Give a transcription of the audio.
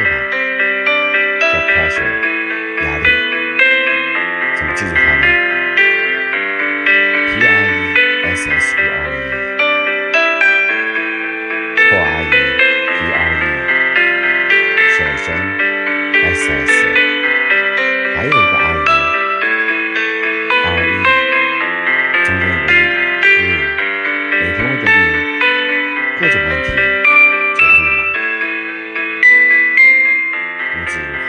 困难，叫 pressure 压力，怎么记住它呢？P R E S S U R E。子。